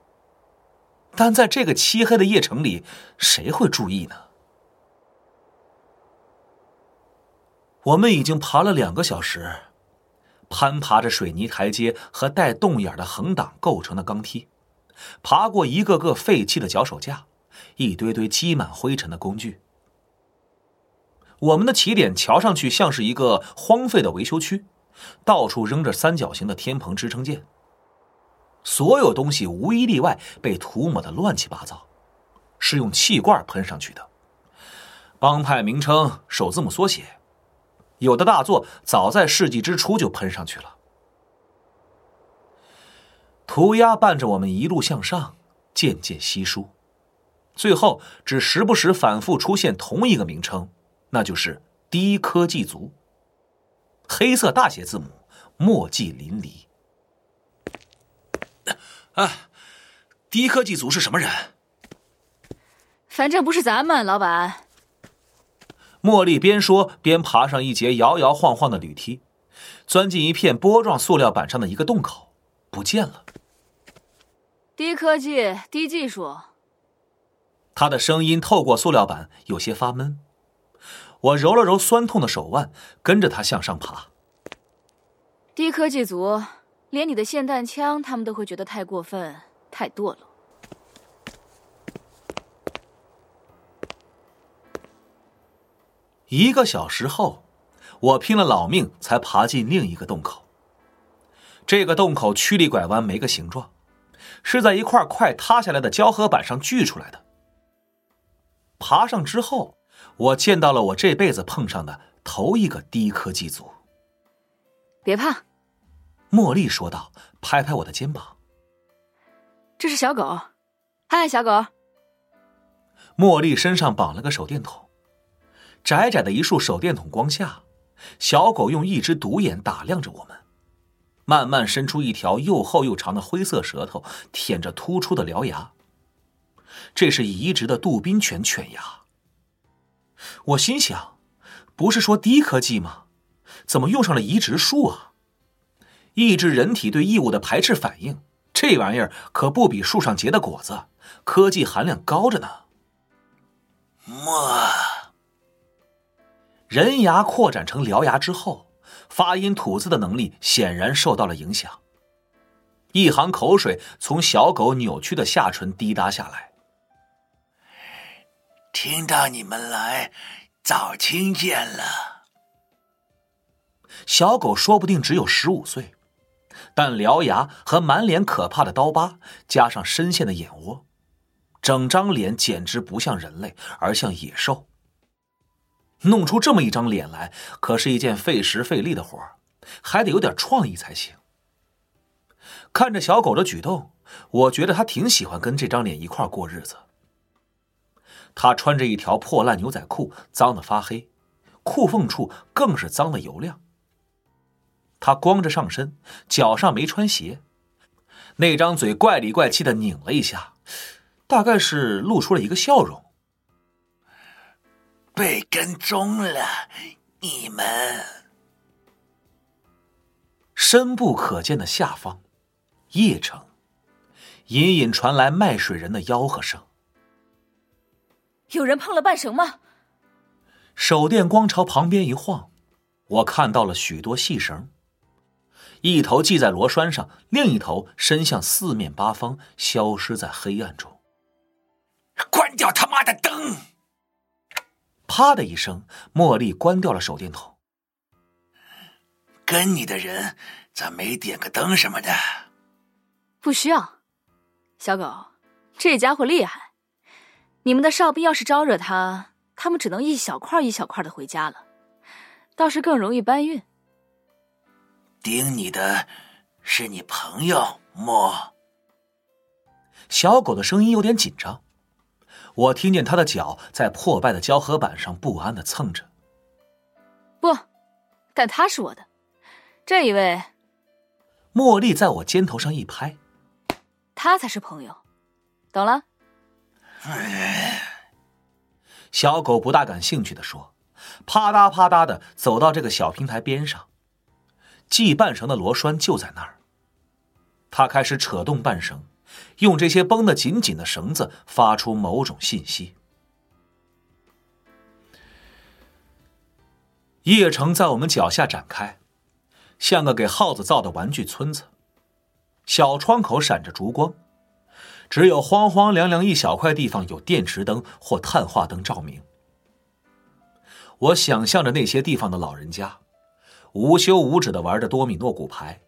但在这个漆黑的邺城里，谁会注意呢？我们已经爬了两个小时，攀爬着水泥台阶和带洞眼的横挡构成的钢梯，爬过一个个废弃的脚手架，一堆堆积满灰尘的工具。我们的起点瞧上去像是一个荒废的维修区，到处扔着三角形的天棚支撑件，所有东西无一例外被涂抹的乱七八糟，是用气罐喷上去的。帮派名称首字母缩写。有的大作早在世纪之初就喷上去了。涂鸦伴着我们一路向上，渐渐稀疏，最后只时不时反复出现同一个名称，那就是低科技族。黑色大写字母，墨迹淋漓。啊，低科技族是什么人？
反正不是咱们老板。
茉莉边说边爬上一节摇摇晃晃的铝梯，钻进一片波状塑料板上的一个洞口，不见了。
低科技，低技术。
他的声音透过塑料板有些发闷。我揉了揉酸痛的手腕，跟着他向上爬。
低科技族，连你的霰弹枪他们都会觉得太过分、太堕落。
一个小时后，我拼了老命才爬进另一个洞口。这个洞口曲里拐弯，没个形状，是在一块快塌下来的胶合板上锯出来的。爬上之后，我见到了我这辈子碰上的头一个低科技族。
别怕，
茉莉说道，拍拍我的肩膀。
这是小狗，嗨，小狗。
茉莉身上绑了个手电筒。窄窄的一束手电筒光下，小狗用一只独眼打量着我们，慢慢伸出一条又厚又长的灰色舌头，舔着突出的獠牙。这是移植的杜宾犬犬牙。我心想，不是说低科技吗？怎么用上了移植术啊？抑制人体对异物的排斥反应，这玩意儿可不比树上结的果子，科技含量高着呢。么。人牙扩展成獠牙之后，发音吐字的能力显然受到了影响。一行口水从小狗扭曲的下唇滴答下来。
听到你们来，早听见了。
小狗说不定只有十五岁，但獠牙和满脸可怕的刀疤，加上深陷的眼窝，整张脸简直不像人类，而像野兽。弄出这么一张脸来，可是一件费时费力的活还得有点创意才行。看着小狗的举动，我觉得它挺喜欢跟这张脸一块过日子。它穿着一条破烂牛仔裤，脏得发黑，裤缝处更是脏的油亮。他光着上身，脚上没穿鞋，那张嘴怪里怪气的拧了一下，大概是露出了一个笑容。
被跟踪了，你们。
深不可见的下方，邺城，隐隐传来卖水人的吆喝声。
有人碰了半绳吗？
手电光朝旁边一晃，我看到了许多细绳。一头系在螺栓上，另一头伸向四面八方，消失在黑暗中。
关掉他妈的灯！
啪的一声，茉莉关掉了手电筒。
跟你的人咋没点个灯什么的？
不需要，小狗，这家伙厉害。你们的哨兵要是招惹他，他们只能一小块一小块的回家了，倒是更容易搬运。
盯你的是你朋友莫。
小狗的声音有点紧张，我听见他的脚在破败的胶合板上不安的蹭着。
不，但他是我的，这一位。
茉莉在我肩头上一拍，
他才是朋友，懂了？
小狗不大感兴趣的说，啪嗒啪嗒的走到这个小平台边上。系半绳的螺栓就在那儿。他开始扯动半绳，用这些绷得紧紧的绳子发出某种信息。夜城在我们脚下展开，像个给耗子造的玩具村子。小窗口闪着烛光，只有荒荒凉凉一小块地方有电池灯或碳化灯照明。我想象着那些地方的老人家。无休无止的玩着多米诺骨牌，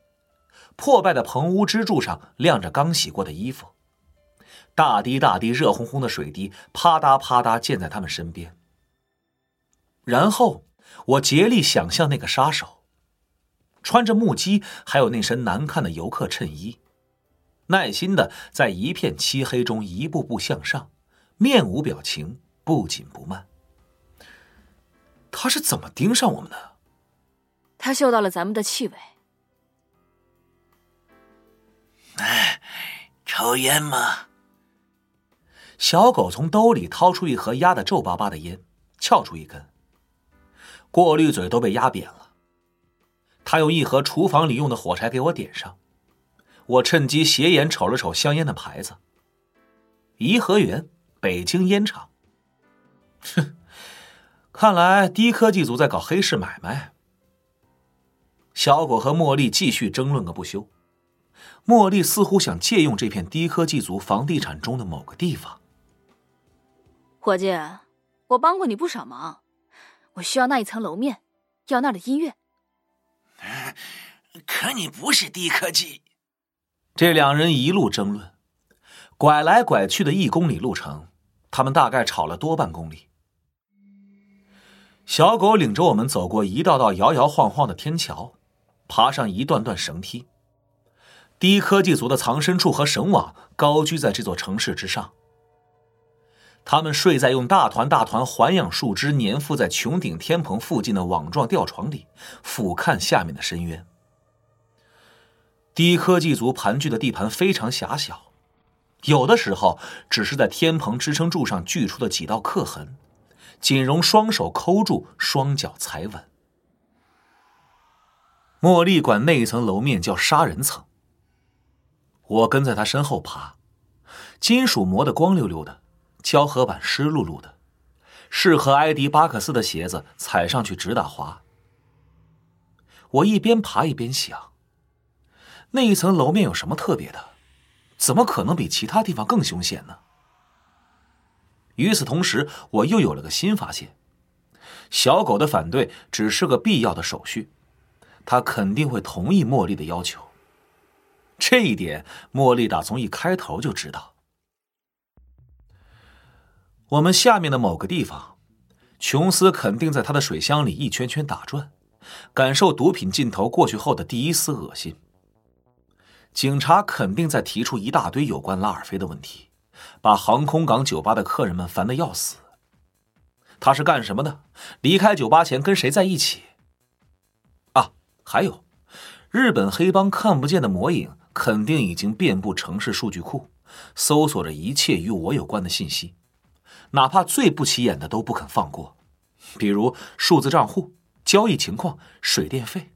破败的棚屋支柱上晾着刚洗过的衣服，大滴大滴热烘烘的水滴啪嗒啪嗒溅在他们身边。然后我竭力想象那个杀手，穿着木屐，还有那身难看的游客衬衣，耐心的在一片漆黑中一步步向上，面无表情，不紧不慢。他是怎么盯上我们的？
他嗅到了咱们的气味。
哎，抽烟吗？
小狗从兜里掏出一盒压得皱巴巴的烟，撬出一根。过滤嘴都被压扁了。他用一盒厨房里用的火柴给我点上。我趁机斜眼瞅了瞅香烟的牌子：颐和园、北京烟厂。哼，看来低科技族在搞黑市买卖。小狗和茉莉继续争论个不休，茉莉似乎想借用这片低科技族房地产中的某个地方。
伙计，我帮过你不少忙，我需要那一层楼面，要那儿的音乐。
可你不是低科技。
这两人一路争论，拐来拐去的一公里路程，他们大概吵了多半公里。小狗领着我们走过一道道摇摇晃晃的天桥。爬上一段段绳梯，低科技族的藏身处和绳网高居在这座城市之上。他们睡在用大团大团环氧树枝粘附在穹顶天棚附近的网状吊床里，俯瞰下面的深渊。低科技族盘踞的地盘非常狭小，有的时候只是在天棚支撑柱上锯出的几道刻痕，仅容双手抠住，双脚踩稳。茉莉管那一层楼面叫杀人层。我跟在他身后爬，金属磨得光溜溜的，胶合板湿漉漉的，适合埃迪巴克斯的鞋子踩上去直打滑。我一边爬一边想，那一层楼面有什么特别的？怎么可能比其他地方更凶险呢？与此同时，我又有了个新发现：小狗的反对只是个必要的手续，他肯定会同意茉莉的要求。这一点，茉莉打从一开头就知道。我们下面的某个地方，琼斯肯定在他的水箱里一圈圈打转，感受毒品劲头过去后的第一丝恶心。警察肯定在提出一大堆有关拉尔菲的问题，把航空港酒吧的客人们烦得要死。他是干什么的？离开酒吧前跟谁在一起？啊，还有，日本黑帮看不见的魔影肯定已经遍布城市数据库，搜索着一切与我有关的信息。哪怕最不起眼的都不肯放过，比如数字账户、交易情况、水电费。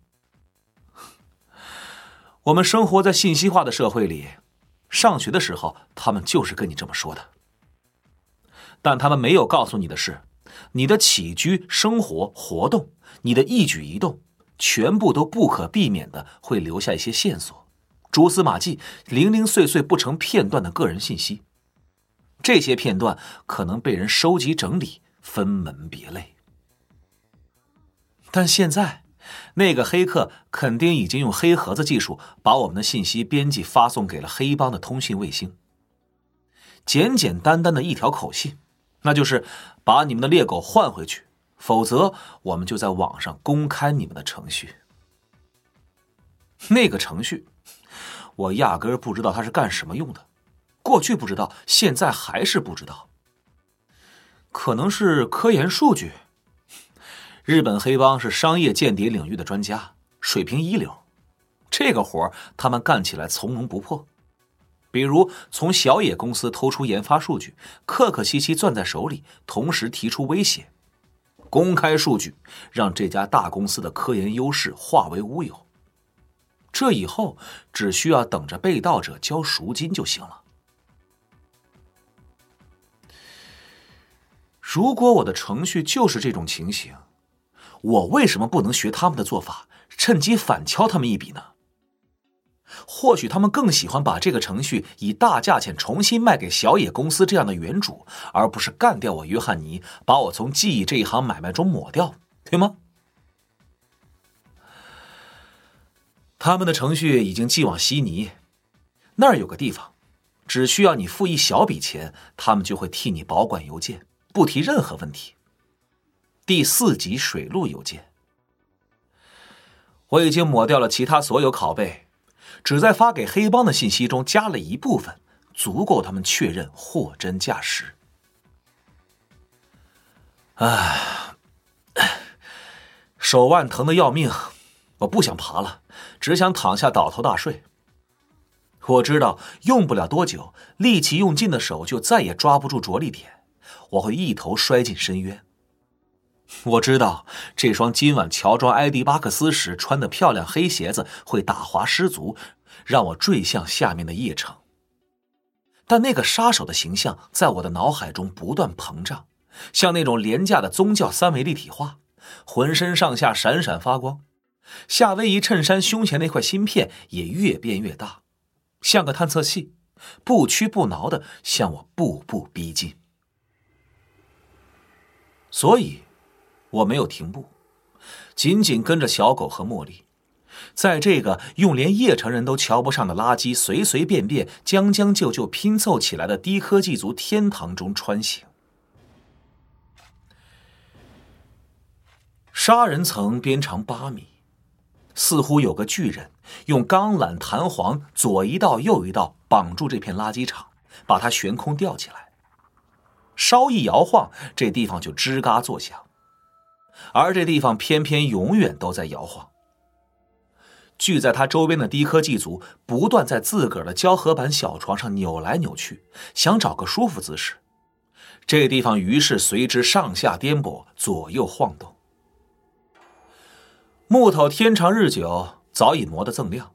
我们生活在信息化的社会里，上学的时候他们就是跟你这么说的。但他们没有告诉你的是，你的起居生活活动、你的一举一动，全部都不可避免的会留下一些线索、蛛丝马迹、零零碎碎不成片段的个人信息。这些片段可能被人收集整理，分门别类。但现在，那个黑客肯定已经用黑盒子技术把我们的信息编辑发送给了黑帮的通信卫星。简简单单的一条口信，那就是把你们的猎狗换回去，否则我们就在网上公开你们的程序。那个程序，我压根儿不知道它是干什么用的。过去不知道，现在还是不知道。可能是科研数据。日本黑帮是商业间谍领域的专家，水平一流。这个活他们干起来从容不迫。比如从小野公司偷出研发数据，客客气气攥在手里，同时提出威胁，公开数据，让这家大公司的科研优势化为乌有。这以后只需要等着被盗者交赎金就行了。如果我的程序就是这种情形，我为什么不能学他们的做法，趁机反敲他们一笔呢？或许他们更喜欢把这个程序以大价钱重新卖给小野公司这样的原主，而不是干掉我约翰尼，把我从记忆这一行买卖中抹掉，对吗？他们的程序已经寄往悉尼，那儿有个地方，只需要你付一小笔钱，他们就会替你保管邮件。不提任何问题。第四级水路邮件，我已经抹掉了其他所有拷贝，只在发给黑帮的信息中加了一部分，足够他们确认货真价实。唉，手腕疼的要命，我不想爬了，只想躺下倒头大睡。我知道用不了多久，力气用尽的手就再也抓不住着力点。我会一头摔进深渊。我知道这双今晚乔装埃迪巴克斯时穿的漂亮黑鞋子会打滑失足，让我坠向下面的夜城。但那个杀手的形象在我的脑海中不断膨胀，像那种廉价的宗教三维立体画，浑身上下闪闪发光。夏威夷衬衫胸前那块芯片也越变越大，像个探测器，不屈不挠的向我步步逼近。所以，我没有停步，紧紧跟着小狗和茉莉，在这个用连叶城人都瞧不上的垃圾随随便便、将将就就拼凑起来的低科技族天堂中穿行。杀人层边长八米，似乎有个巨人用钢缆弹簧左一道右一道绑住这片垃圾场，把它悬空吊起来。稍一摇晃，这地方就吱嘎作响，而这地方偏偏永远都在摇晃。聚在他周边的低科技族不断在自个儿的胶合板小床上扭来扭去，想找个舒服姿势。这地方于是随之上下颠簸，左右晃动。木头天长日久，早已磨得锃亮。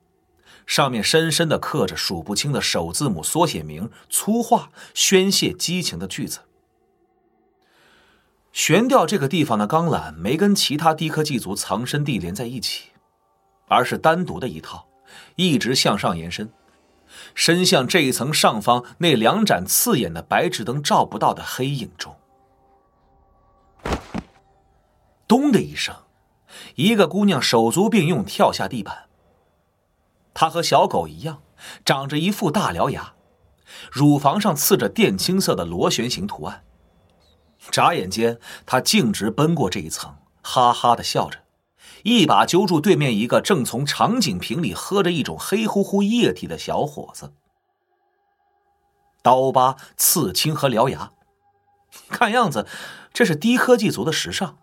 上面深深的刻着数不清的首字母缩写名、粗话、宣泄激情的句子。悬吊这个地方的钢缆没跟其他低科技族藏身地连在一起，而是单独的一套，一直向上延伸，伸向这一层上方那两盏刺眼的白炽灯照不到的黑影中。咚的一声，一个姑娘手足并用跳下地板。她和小狗一样，长着一副大獠牙，乳房上刺着靛青色的螺旋形图案。眨眼间，她径直奔过这一层，哈哈的笑着，一把揪住对面一个正从长颈瓶里喝着一种黑乎乎液体的小伙子。刀疤、刺青和獠牙，看样子这是低科技族的时尚。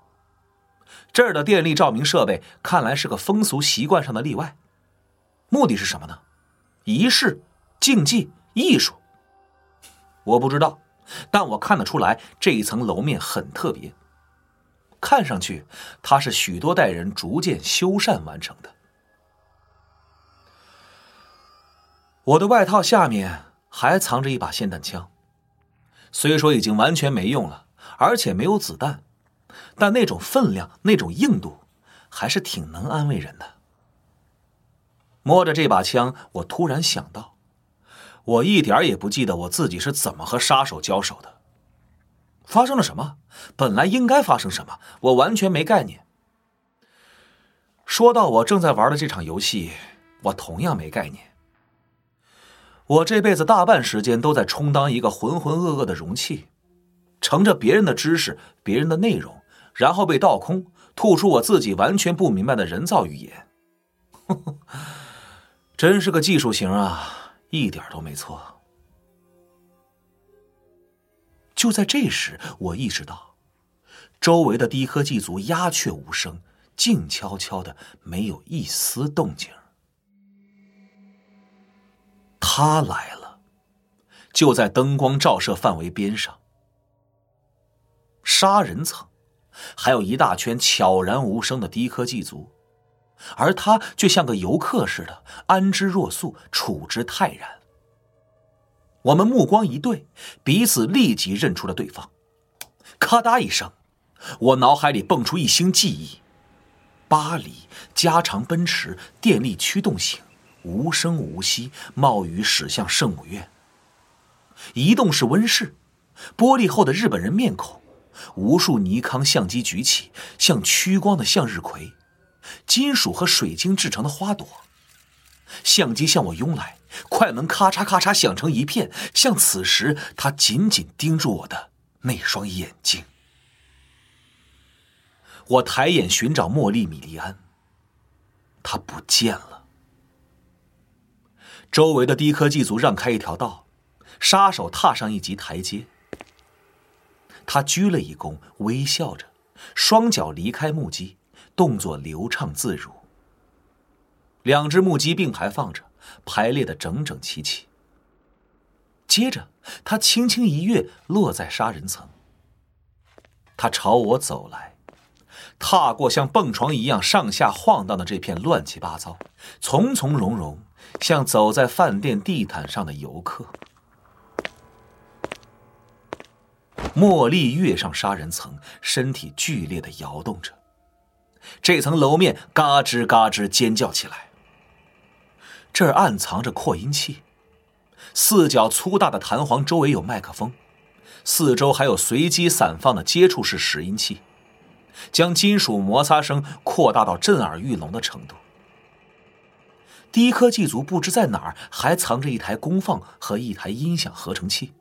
这儿的电力照明设备看来是个风俗习惯上的例外，目的是什么呢？仪式、竞技、艺术？我不知道，但我看得出来这一层楼面很特别，看上去它是许多代人逐渐修缮完成的。我的外套下面还藏着一把霰弹枪，虽说已经完全没用了，而且没有子弹。但那种分量，那种硬度，还是挺能安慰人的。摸着这把枪，我突然想到，我一点也不记得我自己是怎么和杀手交手的。发生了什么？本来应该发生什么？我完全没概念。说到我正在玩的这场游戏，我同样没概念。我这辈子大半时间都在充当一个浑浑噩噩的容器，盛着别人的知识，别人的内容。然后被倒空，吐出我自己完全不明白的人造语言，真是个技术型啊，一点都没错。就在这时，我意识到，周围的低科技族鸦雀无声，静悄悄的，没有一丝动静。他来了，就在灯光照射范围边上，杀人层。还有一大圈悄然无声的低科技族，而他却像个游客似的安之若素，处之泰然。我们目光一对，彼此立即认出了对方。咔嗒一声，我脑海里蹦出一星记忆：巴黎加长奔驰电力驱动型，无声无息冒雨驶向圣母院。移动式温室，玻璃后的日本人面孔。无数尼康相机举起，像趋光的向日葵，金属和水晶制成的花朵。相机向我拥来，快门咔嚓咔嚓响成一片，像此时他紧紧盯住我的那双眼睛。我抬眼寻找茉莉米利安，他不见了。周围的低科技族让开一条道，杀手踏上一级台阶。他鞠了一躬，微笑着，双脚离开木屐，动作流畅自如。两只木屐并排放着，排列的整整齐齐。接着，他轻轻一跃，落在杀人层。他朝我走来，踏过像蹦床一样上下晃荡的这片乱七八糟，从从容容，像走在饭店地毯上的游客。茉莉跃上杀人层，身体剧烈的摇动着，这层楼面嘎吱嘎吱尖叫起来。这儿暗藏着扩音器，四角粗大的弹簧周围有麦克风，四周还有随机散放的接触式拾音器，将金属摩擦声扩大到震耳欲聋的程度。低科技族不知在哪儿还藏着一台功放和一台音响合成器。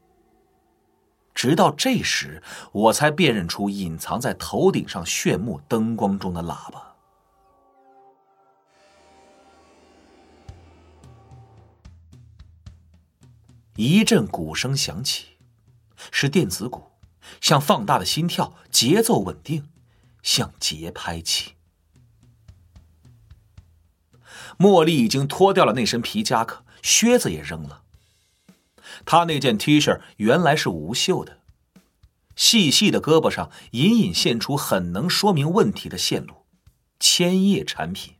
直到这时，我才辨认出隐藏在头顶上炫目灯光中的喇叭。一阵鼓声响起，是电子鼓，像放大的心跳，节奏稳定，像节拍器。茉莉已经脱掉了那身皮夹克，靴子也扔了。他那件 T 恤原来是无袖的，细细的胳膊上隐隐现出很能说明问题的线路，千叶产品。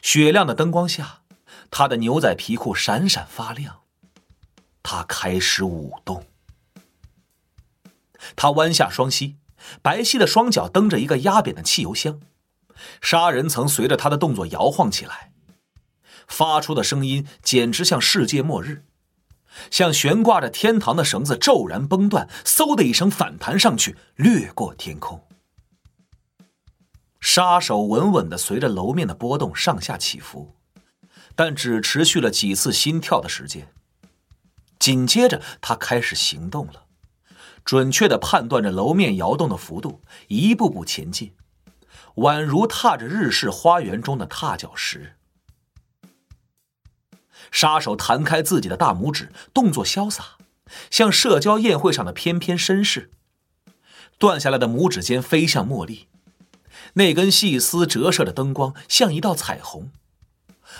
雪亮的灯光下，他的牛仔皮裤闪闪发亮。他开始舞动。他弯下双膝，白皙的双脚蹬着一个压扁的汽油箱，杀人层随着他的动作摇晃起来，发出的声音简直像世界末日，像悬挂着天堂的绳子骤然崩断，嗖的一声反弹上去，掠过天空。杀手稳稳的随着楼面的波动上下起伏，但只持续了几次心跳的时间。紧接着，他开始行动了，准确的判断着楼面摇动的幅度，一步步前进。宛如踏着日式花园中的踏脚石。杀手弹开自己的大拇指，动作潇洒，像社交宴会上的翩翩绅士。断下来的拇指尖飞向茉莉，那根细丝折射的灯光像一道彩虹。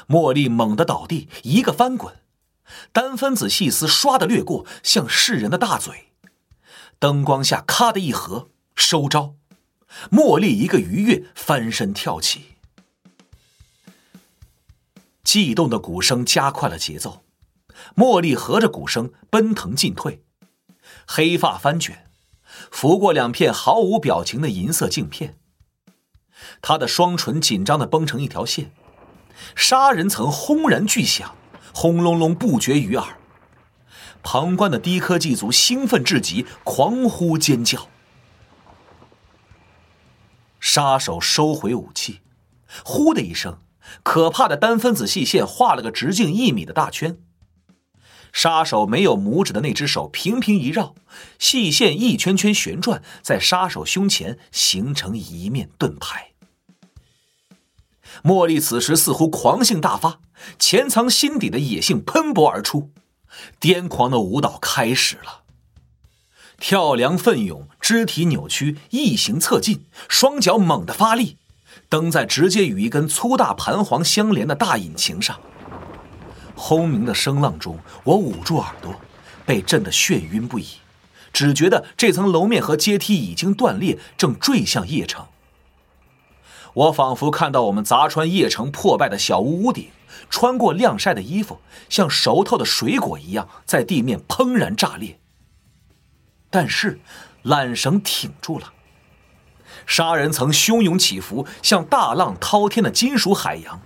茉莉猛地倒地，一个翻滚，单分子细丝唰的掠过，像噬人的大嘴。灯光下，咔的一合，收招。茉莉一个鱼跃，翻身跳起。悸动的鼓声加快了节奏，茉莉合着鼓声奔腾进退，黑发翻卷，拂过两片毫无表情的银色镜片。他的双唇紧张的绷成一条线，杀人层轰然巨响，轰隆隆不绝于耳。旁观的低科技族兴奋至极，狂呼尖叫。杀手收回武器，呼的一声，可怕的单分子细线画了个直径一米的大圈。杀手没有拇指的那只手平平一绕，细线一圈圈旋转，在杀手胸前形成一面盾牌。茉莉此时似乎狂性大发，潜藏心底的野性喷薄而出，癫狂的舞蹈开始了。跳梁奋勇，肢体扭曲，异形侧进，双脚猛地发力，灯在直接与一根粗大弹簧相连的大引擎上。轰鸣的声浪中，我捂住耳朵，被震得眩晕不已，只觉得这层楼面和阶梯已经断裂，正坠向邺城。我仿佛看到我们砸穿邺城破败的小屋屋顶，穿过晾晒的衣服，像熟透的水果一样，在地面砰然炸裂。但是，缆绳挺住了。杀人层汹涌起伏，像大浪滔天的金属海洋，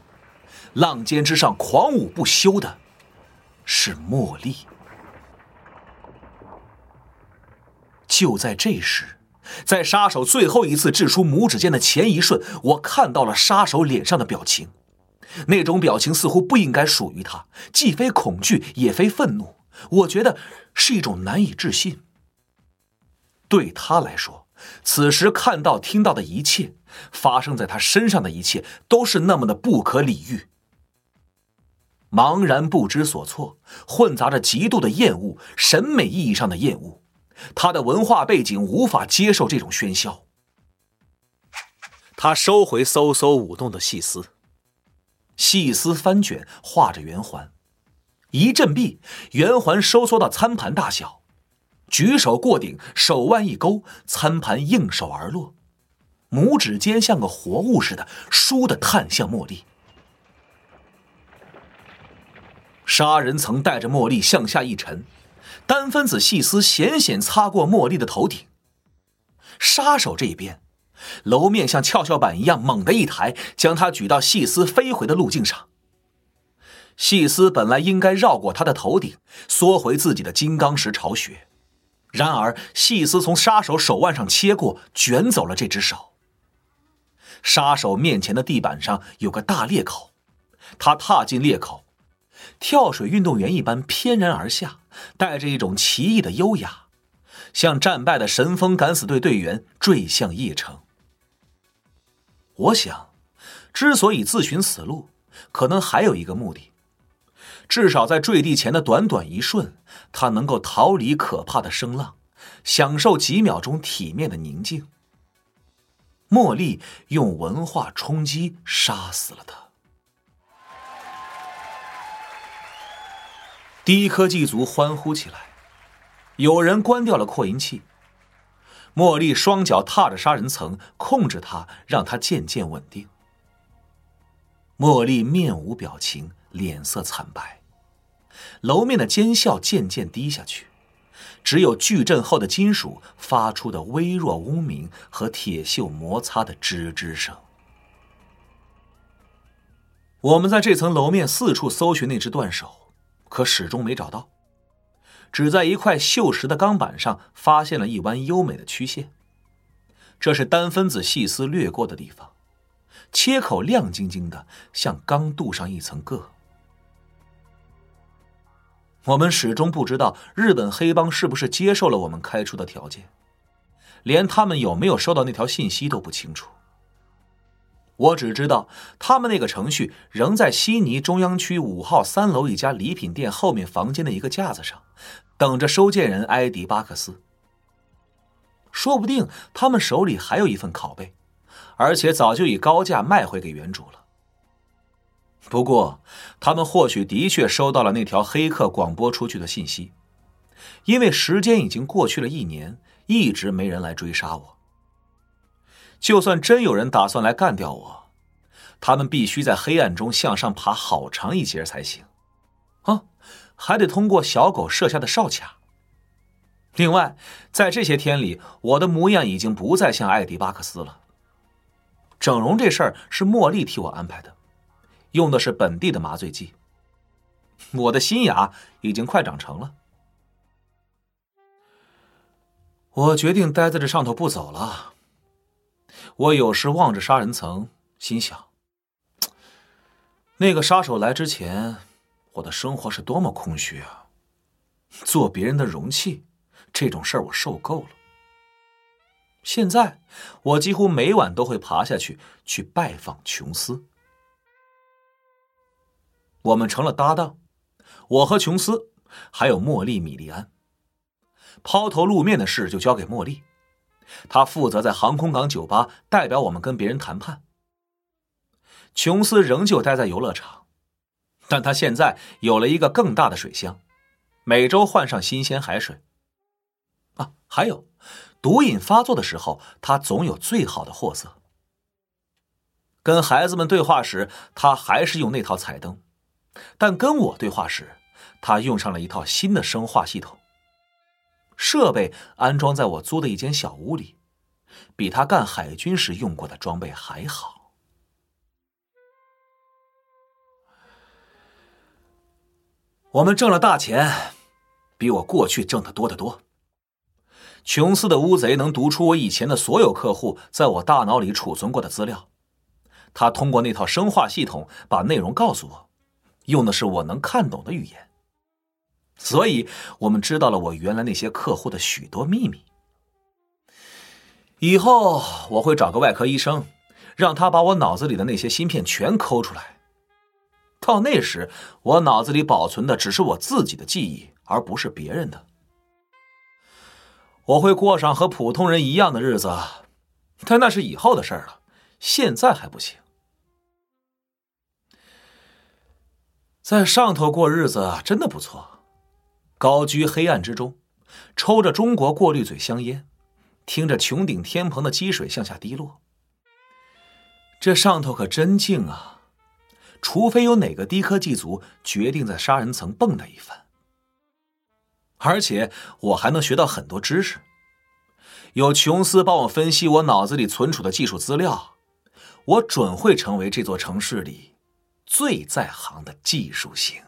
浪尖之上狂舞不休的，是茉莉。就在这时，在杀手最后一次掷出拇指尖的前一瞬，我看到了杀手脸上的表情，那种表情似乎不应该属于他，既非恐惧，也非愤怒，我觉得是一种难以置信。对他来说，此时看到、听到的一切，发生在他身上的一切，都是那么的不可理喻。茫然不知所措，混杂着极度的厌恶，审美意义上的厌恶。他的文化背景无法接受这种喧嚣。他收回嗖嗖舞动的细丝，细丝翻卷，画着圆环，一阵臂，圆环收缩到餐盘大小。举手过顶，手腕一勾，餐盘应手而落，拇指尖像个活物似的，倏地探向茉莉。杀人曾带着茉莉向下一沉，单分子细丝险险擦过茉莉的头顶。杀手这边，楼面像跷跷板一样猛地一抬，将他举到细丝飞回的路径上。细丝本来应该绕过他的头顶，缩回自己的金刚石巢穴。然而，细丝从杀手手腕上切过，卷走了这只手。杀手面前的地板上有个大裂口，他踏进裂口，跳水运动员一般翩然而下，带着一种奇异的优雅，像战败的神风敢死队队员坠向邺城。我想，之所以自寻死路，可能还有一个目的。至少在坠地前的短短一瞬，他能够逃离可怕的声浪，享受几秒钟体面的宁静。茉莉用文化冲击杀死了他。低科技族欢呼起来，有人关掉了扩音器。茉莉双脚踏着杀人层，控制他，让他渐渐稳定。茉莉面无表情，脸色惨白。楼面的尖啸渐渐低下去，只有巨震后的金属发出的微弱嗡鸣和铁锈摩擦的吱吱声。我们在这层楼面四处搜寻那只断手，可始终没找到。只在一块锈蚀的钢板上发现了一弯优美的曲线，这是单分子细丝掠过的地方，切口亮晶晶的，像刚镀上一层铬。我们始终不知道日本黑帮是不是接受了我们开出的条件，连他们有没有收到那条信息都不清楚。我只知道，他们那个程序仍在悉尼中央区五号三楼一家礼品店后面房间的一个架子上，等着收件人埃迪巴克斯。说不定他们手里还有一份拷贝，而且早就以高价卖回给原主了。不过，他们或许的确收到了那条黑客广播出去的信息，因为时间已经过去了一年，一直没人来追杀我。就算真有人打算来干掉我，他们必须在黑暗中向上爬好长一截才行，啊，还得通过小狗设下的哨卡。另外，在这些天里，我的模样已经不再像艾迪巴克斯了。整容这事儿是茉莉替我安排的，用的是本地的麻醉剂。我的新牙已经快长成了，我决定待在这上头不走了。我有时望着杀人层，心想：那个杀手来之前，我的生活是多么空虚啊！做别人的容器，这种事儿我受够了。现在，我几乎每晚都会爬下去去拜访琼斯。我们成了搭档，我和琼斯，还有茉莉·米莉安。抛头露面的事就交给茉莉。她负责在航空港酒吧代表我们跟别人谈判。琼斯仍旧待在游乐场，但他现在有了一个更大的水箱，每周换上新鲜海水。啊，还有，毒瘾发作的时候，他总有最好的货色。跟孩子们对话时，他还是用那套彩灯，但跟我对话时，他用上了一套新的生化系统。设备安装在我租的一间小屋里，比他干海军时用过的装备还好。我们挣了大钱，比我过去挣的多得多。琼斯的乌贼能读出我以前的所有客户在我大脑里储存过的资料，他通过那套生化系统把内容告诉我，用的是我能看懂的语言。所以，我们知道了我原来那些客户的许多秘密。以后我会找个外科医生，让他把我脑子里的那些芯片全抠出来。到那时，我脑子里保存的只是我自己的记忆，而不是别人的。我会过上和普通人一样的日子，但那是以后的事了，现在还不行。在上头过日子真的不错。高居黑暗之中，抽着中国过滤嘴香烟，听着穹顶天棚的积水向下滴落。这上头可真静啊！除非有哪个低科技族决定在杀人层蹦跶一番。而且我还能学到很多知识。有琼斯帮我分析我脑子里存储的技术资料，我准会成为这座城市里最在行的技术型。